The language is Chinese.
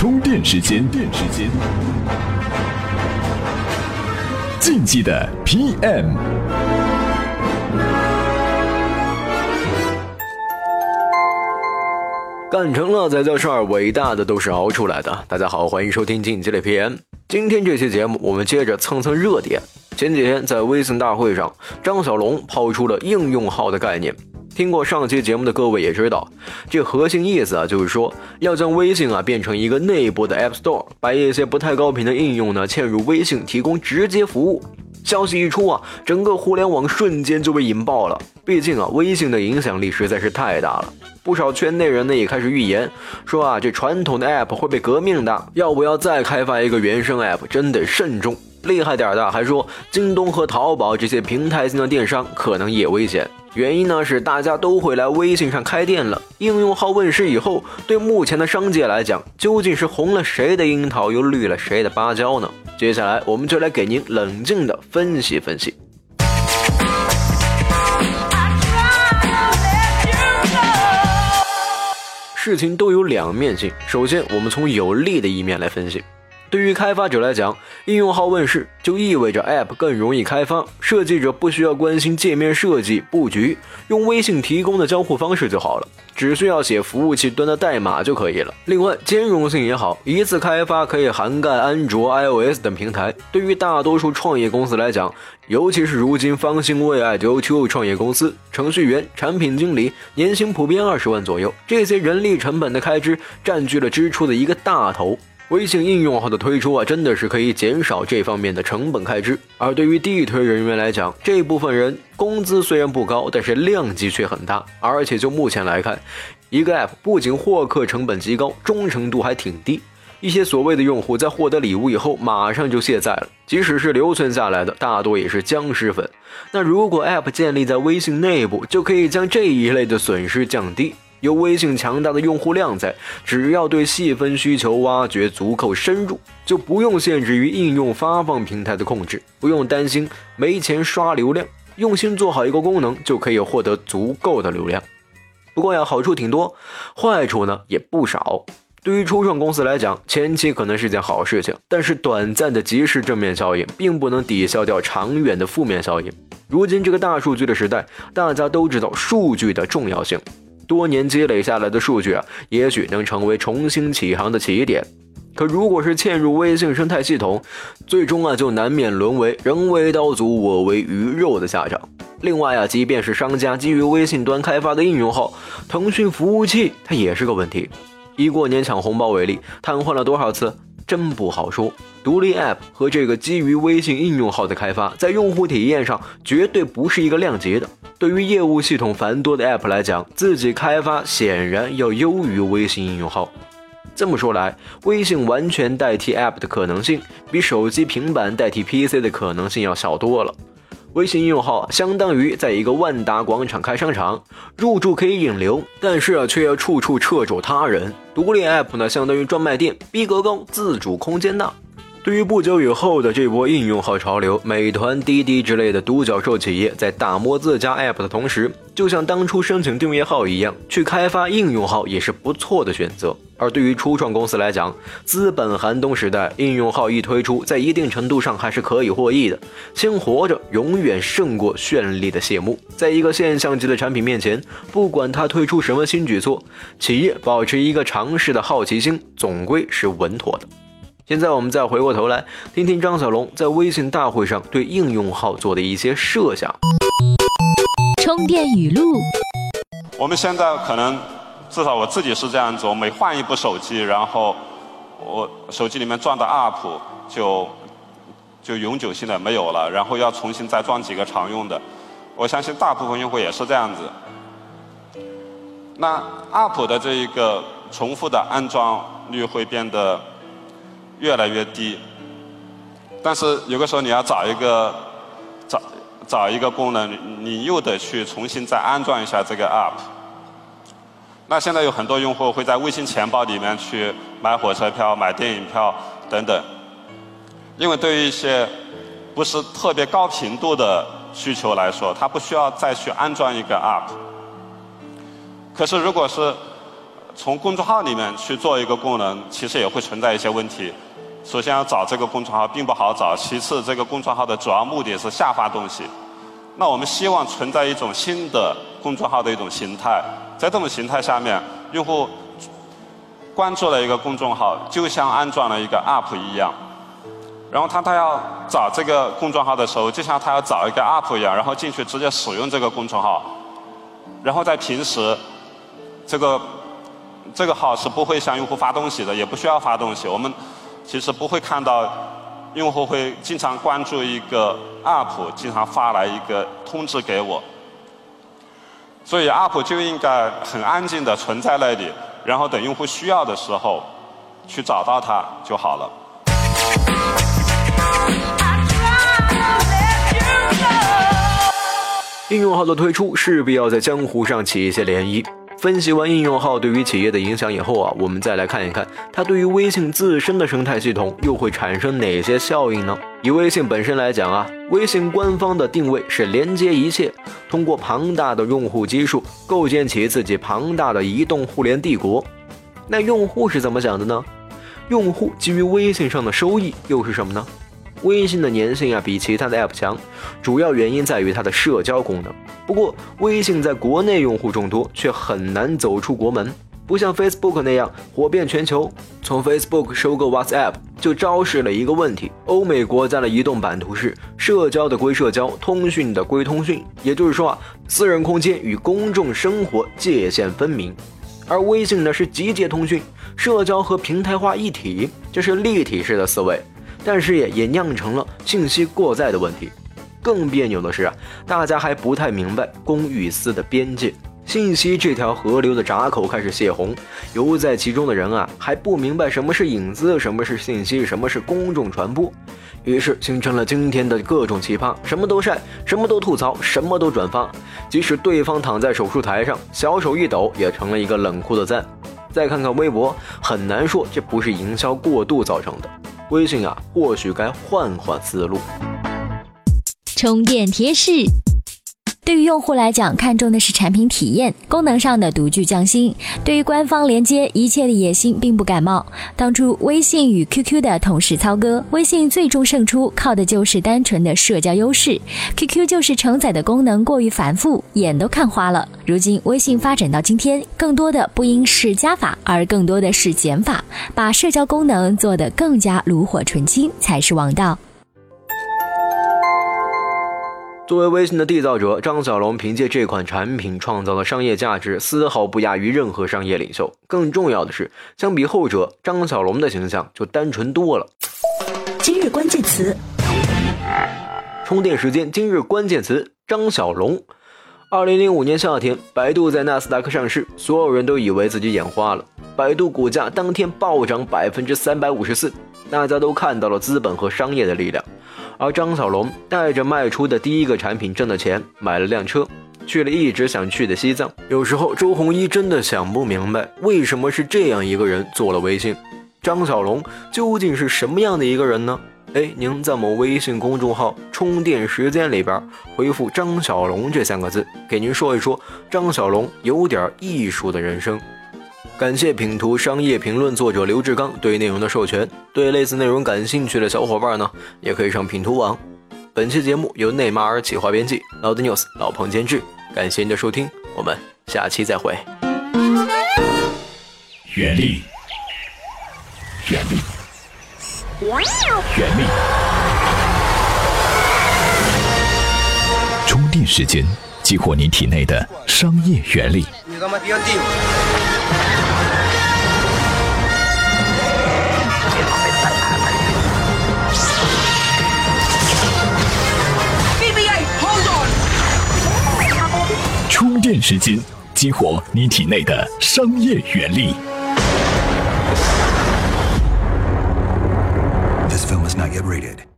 充电时间，电时间，竞技的 PM。干成了才叫事儿，伟大的都是熬出来的。大家好，欢迎收听竞技的 PM。今天这期节目，我们接着蹭蹭热点。前几天在微信大会上，张小龙抛出了应用号的概念。听过上期节目的各位也知道，这核心意思啊，就是说要将微信啊变成一个内部的 App Store，把一些不太高频的应用呢嵌入微信，提供直接服务。消息一出啊，整个互联网瞬间就被引爆了。毕竟啊，微信的影响力实在是太大了。不少圈内人呢也开始预言，说啊，这传统的 App 会被革命的，要不要再开发一个原生 App，真得慎重。厉害点的还说，京东和淘宝这些平台性的电商可能也危险。原因呢是大家都会来微信上开店了。应用号问世以后，对目前的商界来讲，究竟是红了谁的樱桃，又绿了谁的芭蕉呢？接下来我们就来给您冷静的分析分析。事情都有两面性，首先我们从有利的一面来分析。对于开发者来讲，应用号问世就意味着 App 更容易开发，设计者不需要关心界面设计布局，用微信提供的交互方式就好了，只需要写服务器端的代码就可以了。另外，兼容性也好，一次开发可以涵盖安卓、iOS 等平台。对于大多数创业公司来讲，尤其是如今方兴未艾的 O2O 创业公司，程序员、产品经理年薪普遍二十万左右，这些人力成本的开支占据了支出的一个大头。微信应用号的推出啊，真的是可以减少这方面的成本开支。而对于地推人员来讲，这部分人工资虽然不高，但是量级却很大。而且就目前来看，一个 App 不仅获客成本极高，忠诚度还挺低。一些所谓的用户在获得礼物以后，马上就卸载了。即使是留存下来的，大多也是僵尸粉。那如果 App 建立在微信内部，就可以将这一类的损失降低。有微信强大的用户量在，只要对细分需求挖掘足够深入，就不用限制于应用发放平台的控制，不用担心没钱刷流量，用心做好一个功能就可以获得足够的流量。不过呀，好处挺多，坏处呢也不少。对于初创公司来讲，前期可能是件好事情，但是短暂的即时正面效应并不能抵消掉长远的负面效应。如今这个大数据的时代，大家都知道数据的重要性。多年积累下来的数据啊，也许能成为重新起航的起点。可如果是嵌入微信生态系统，最终啊就难免沦为人为刀俎，我为鱼肉的下场。另外啊，即便是商家基于微信端开发的应用号，腾讯服务器它也是个问题。以过年抢红包为例，瘫痪了多少次，真不好说。独立 App 和这个基于微信应用号的开发，在用户体验上绝对不是一个量级的。对于业务系统繁多的 App 来讲，自己开发显然要优于微信应用号。这么说来，微信完全代替 App 的可能性，比手机、平板代替 PC 的可能性要小多了。微信应用号相当于在一个万达广场开商场，入驻可以引流，但是啊，却要处处掣肘他人。独立 App 呢，相当于专卖店，逼格高，自主空间大。对于不久以后的这波应用号潮流，美团、滴滴之类的独角兽企业在打磨自家 App 的同时，就像当初申请订阅号一样，去开发应用号也是不错的选择。而对于初创公司来讲，资本寒冬时代，应用号一推出，在一定程度上还是可以获益的。先活着永远胜过绚丽的谢幕。在一个现象级的产品面前，不管它推出什么新举措，企业保持一个尝试的好奇心，总归是稳妥的。现在我们再回过头来听听张小龙在微信大会上对应用号做的一些设想。充电语录：我们现在可能，至少我自己是这样子，我，每换一部手机，然后我手机里面装的 App 就就永久性的没有了，然后要重新再装几个常用的。我相信大部分用户也是这样子。那 App 的这一个重复的安装率会变得。越来越低，但是有的时候你要找一个找找一个功能，你又得去重新再安装一下这个 app。那现在有很多用户会在微信钱包里面去买火车票、买电影票等等，因为对于一些不是特别高频度的需求来说，他不需要再去安装一个 app。可是如果是从公众号里面去做一个功能，其实也会存在一些问题。首先要找这个公众号并不好找，其次这个公众号的主要目的是下发东西。那我们希望存在一种新的公众号的一种形态，在这种形态下面，用户关注了一个公众号，就像安装了一个 App 一样。然后他他要找这个公众号的时候，就像他要找一个 App 一样，然后进去直接使用这个公众号。然后在平时，这个这个号是不会向用户发东西的，也不需要发东西。我们其实不会看到用户会经常关注一个 App，经常发来一个通知给我。所以 App 就应该很安静的存在那里，然后等用户需要的时候去找到它就好了。应用号的推出势必要在江湖上起一些涟漪。分析完应用号对于企业的影响以后啊，我们再来看一看它对于微信自身的生态系统又会产生哪些效应呢？以微信本身来讲啊，微信官方的定位是连接一切，通过庞大的用户基数构建起自己庞大的移动互联帝国。那用户是怎么想的呢？用户基于微信上的收益又是什么呢？微信的粘性啊比其他的 App 强，主要原因在于它的社交功能。不过，微信在国内用户众多，却很难走出国门，不像 Facebook 那样火遍全球。从 Facebook 收购 WhatsApp 就昭示了一个问题：欧美国家的移动版图是社交的归社交，通讯的归通讯，也就是说啊，私人空间与公众生活界限分明。而微信呢是集结通讯、社交和平台化一体，这是立体式的思维。但是也也酿成了信息过载的问题。更别扭的是啊，大家还不太明白公与私的边界，信息这条河流的闸口开始泄洪，游在其中的人啊还不明白什么是隐私，什么是信息，什么是公众传播，于是形成了今天的各种奇葩，什么都晒，什么都吐槽，什么都转发，即使对方躺在手术台上，小手一抖也成了一个冷酷的赞。再看看微博，很难说这不是营销过度造成的。微信啊，或许该换换思路。充电贴士。对于用户来讲，看重的是产品体验，功能上的独具匠心。对于官方连接一切的野心，并不感冒。当初微信与 QQ 的同时操戈，微信最终胜出，靠的就是单纯的社交优势。QQ 就是承载的功能过于繁复，眼都看花了。如今微信发展到今天，更多的不应是加法，而更多的是减法，把社交功能做得更加炉火纯青才是王道。作为微信的缔造者，张小龙凭借这款产品创造的商业价值，丝毫不亚于任何商业领袖。更重要的是，相比后者，张小龙的形象就单纯多了。今日关键词：充电时间。今日关键词：张小龙。二零零五年夏天，百度在纳斯达克上市，所有人都以为自己眼花了，百度股价当天暴涨百分之三百五十四，大家都看到了资本和商业的力量。而张小龙带着卖出的第一个产品挣的钱，买了辆车，去了一直想去的西藏。有时候周鸿祎真的想不明白，为什么是这样一个人做了微信？张小龙究竟是什么样的一个人呢？哎，您在某微信公众号“充电时间”里边回复“张小龙”这三个字，给您说一说张小龙有点艺术的人生。感谢品图商业评论作者刘志刚对内容的授权。对类似内容感兴趣的小伙伴呢，也可以上品图网。本期节目由内马尔企划编辑，老的 news 老彭监制。感谢您的收听，我们下期再会。原力，原力，原力。充电时间，激活你体内的商业原力。充电时间，激活你体内的商业原力。Get rated.